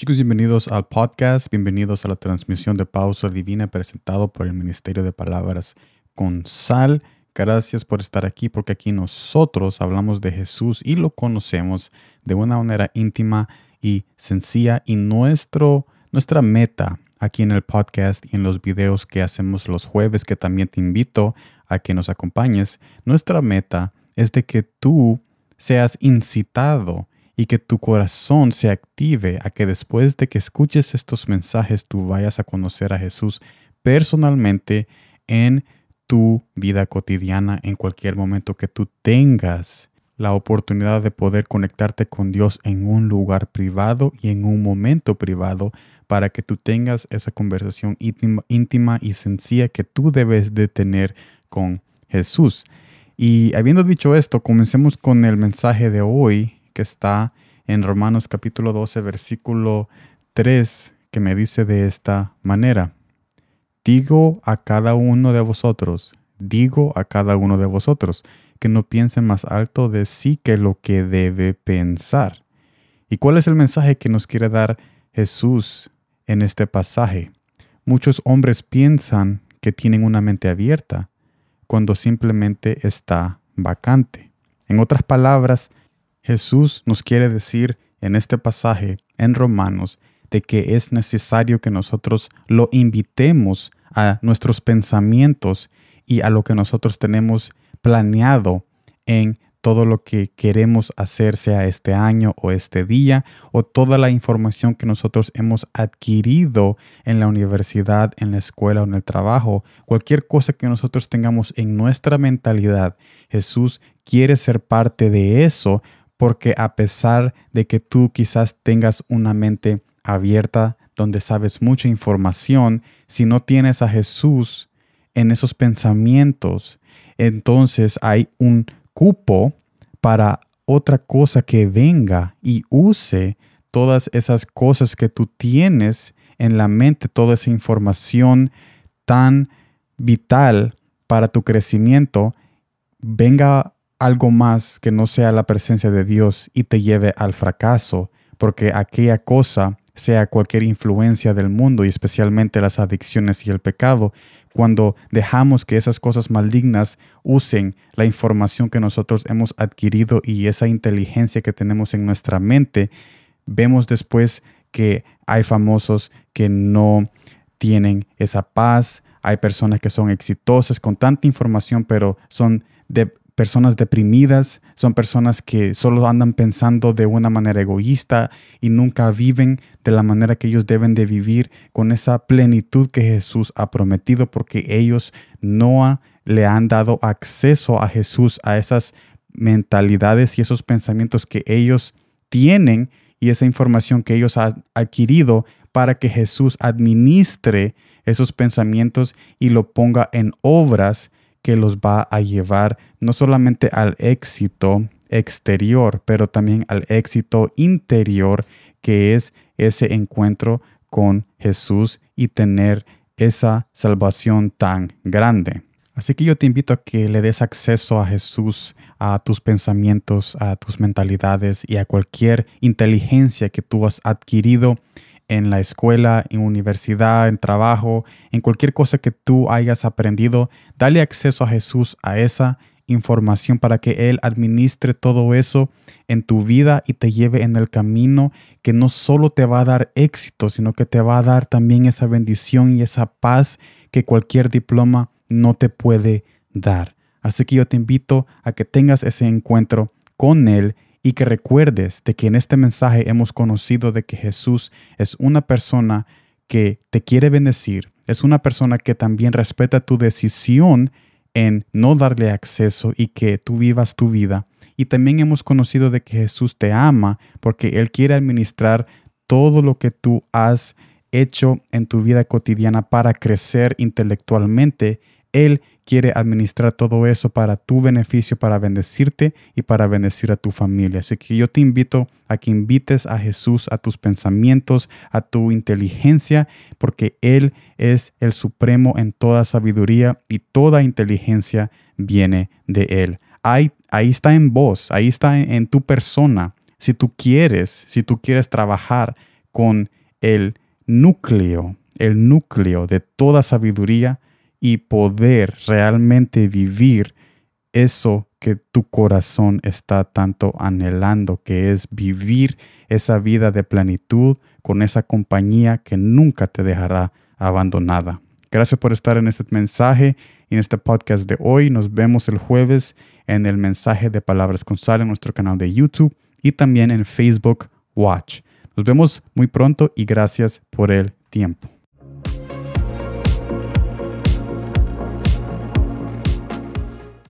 Chicos, bienvenidos al podcast, bienvenidos a la transmisión de Pausa Divina presentado por el Ministerio de Palabras con Sal. Gracias por estar aquí porque aquí nosotros hablamos de Jesús y lo conocemos de una manera íntima y sencilla y nuestro, nuestra meta aquí en el podcast y en los videos que hacemos los jueves que también te invito a que nos acompañes, nuestra meta es de que tú seas incitado y que tu corazón se active a que después de que escuches estos mensajes tú vayas a conocer a Jesús personalmente en tu vida cotidiana, en cualquier momento que tú tengas la oportunidad de poder conectarte con Dios en un lugar privado y en un momento privado para que tú tengas esa conversación íntima, y sencilla que tú debes de tener con Jesús. Y habiendo dicho esto, comencemos con el mensaje de hoy que está en Romanos capítulo 12, versículo 3, que me dice de esta manera. Digo a cada uno de vosotros, digo a cada uno de vosotros, que no piense más alto de sí que lo que debe pensar. ¿Y cuál es el mensaje que nos quiere dar Jesús en este pasaje? Muchos hombres piensan que tienen una mente abierta cuando simplemente está vacante. En otras palabras, Jesús nos quiere decir en este pasaje en Romanos de que es necesario que nosotros lo invitemos a nuestros pensamientos y a lo que nosotros tenemos planeado en todo lo que queremos hacer, sea este año o este día, o toda la información que nosotros hemos adquirido en la universidad, en la escuela o en el trabajo, cualquier cosa que nosotros tengamos en nuestra mentalidad, Jesús quiere ser parte de eso porque a pesar de que tú quizás tengas una mente abierta donde sabes mucha información, si no tienes a Jesús en esos pensamientos, entonces hay un cupo para otra cosa que venga y use todas esas cosas que tú tienes en la mente, toda esa información tan vital para tu crecimiento, venga algo más que no sea la presencia de Dios y te lleve al fracaso, porque aquella cosa, sea cualquier influencia del mundo y especialmente las adicciones y el pecado, cuando dejamos que esas cosas malignas usen la información que nosotros hemos adquirido y esa inteligencia que tenemos en nuestra mente, vemos después que hay famosos que no tienen esa paz, hay personas que son exitosas con tanta información, pero son de personas deprimidas, son personas que solo andan pensando de una manera egoísta y nunca viven de la manera que ellos deben de vivir con esa plenitud que Jesús ha prometido porque ellos no le han dado acceso a Jesús, a esas mentalidades y esos pensamientos que ellos tienen y esa información que ellos han adquirido para que Jesús administre esos pensamientos y lo ponga en obras que los va a llevar no solamente al éxito exterior, pero también al éxito interior, que es ese encuentro con Jesús y tener esa salvación tan grande. Así que yo te invito a que le des acceso a Jesús, a tus pensamientos, a tus mentalidades y a cualquier inteligencia que tú has adquirido en la escuela, en universidad, en trabajo, en cualquier cosa que tú hayas aprendido, dale acceso a Jesús a esa información para que Él administre todo eso en tu vida y te lleve en el camino que no solo te va a dar éxito, sino que te va a dar también esa bendición y esa paz que cualquier diploma no te puede dar. Así que yo te invito a que tengas ese encuentro con Él y que recuerdes de que en este mensaje hemos conocido de que Jesús es una persona que te quiere bendecir, es una persona que también respeta tu decisión en no darle acceso y que tú vivas tu vida. Y también hemos conocido de que Jesús te ama porque Él quiere administrar todo lo que tú has hecho en tu vida cotidiana para crecer intelectualmente. Él quiere administrar todo eso para tu beneficio, para bendecirte y para bendecir a tu familia. Así que yo te invito a que invites a Jesús a tus pensamientos, a tu inteligencia, porque Él es el supremo en toda sabiduría y toda inteligencia viene de Él. Ahí, ahí está en vos, ahí está en, en tu persona. Si tú quieres, si tú quieres trabajar con el núcleo, el núcleo de toda sabiduría y poder realmente vivir eso que tu corazón está tanto anhelando, que es vivir esa vida de plenitud con esa compañía que nunca te dejará abandonada. Gracias por estar en este mensaje y en este podcast de hoy. Nos vemos el jueves en el mensaje de Palabras con Sal en nuestro canal de YouTube y también en Facebook Watch. Nos vemos muy pronto y gracias por el tiempo.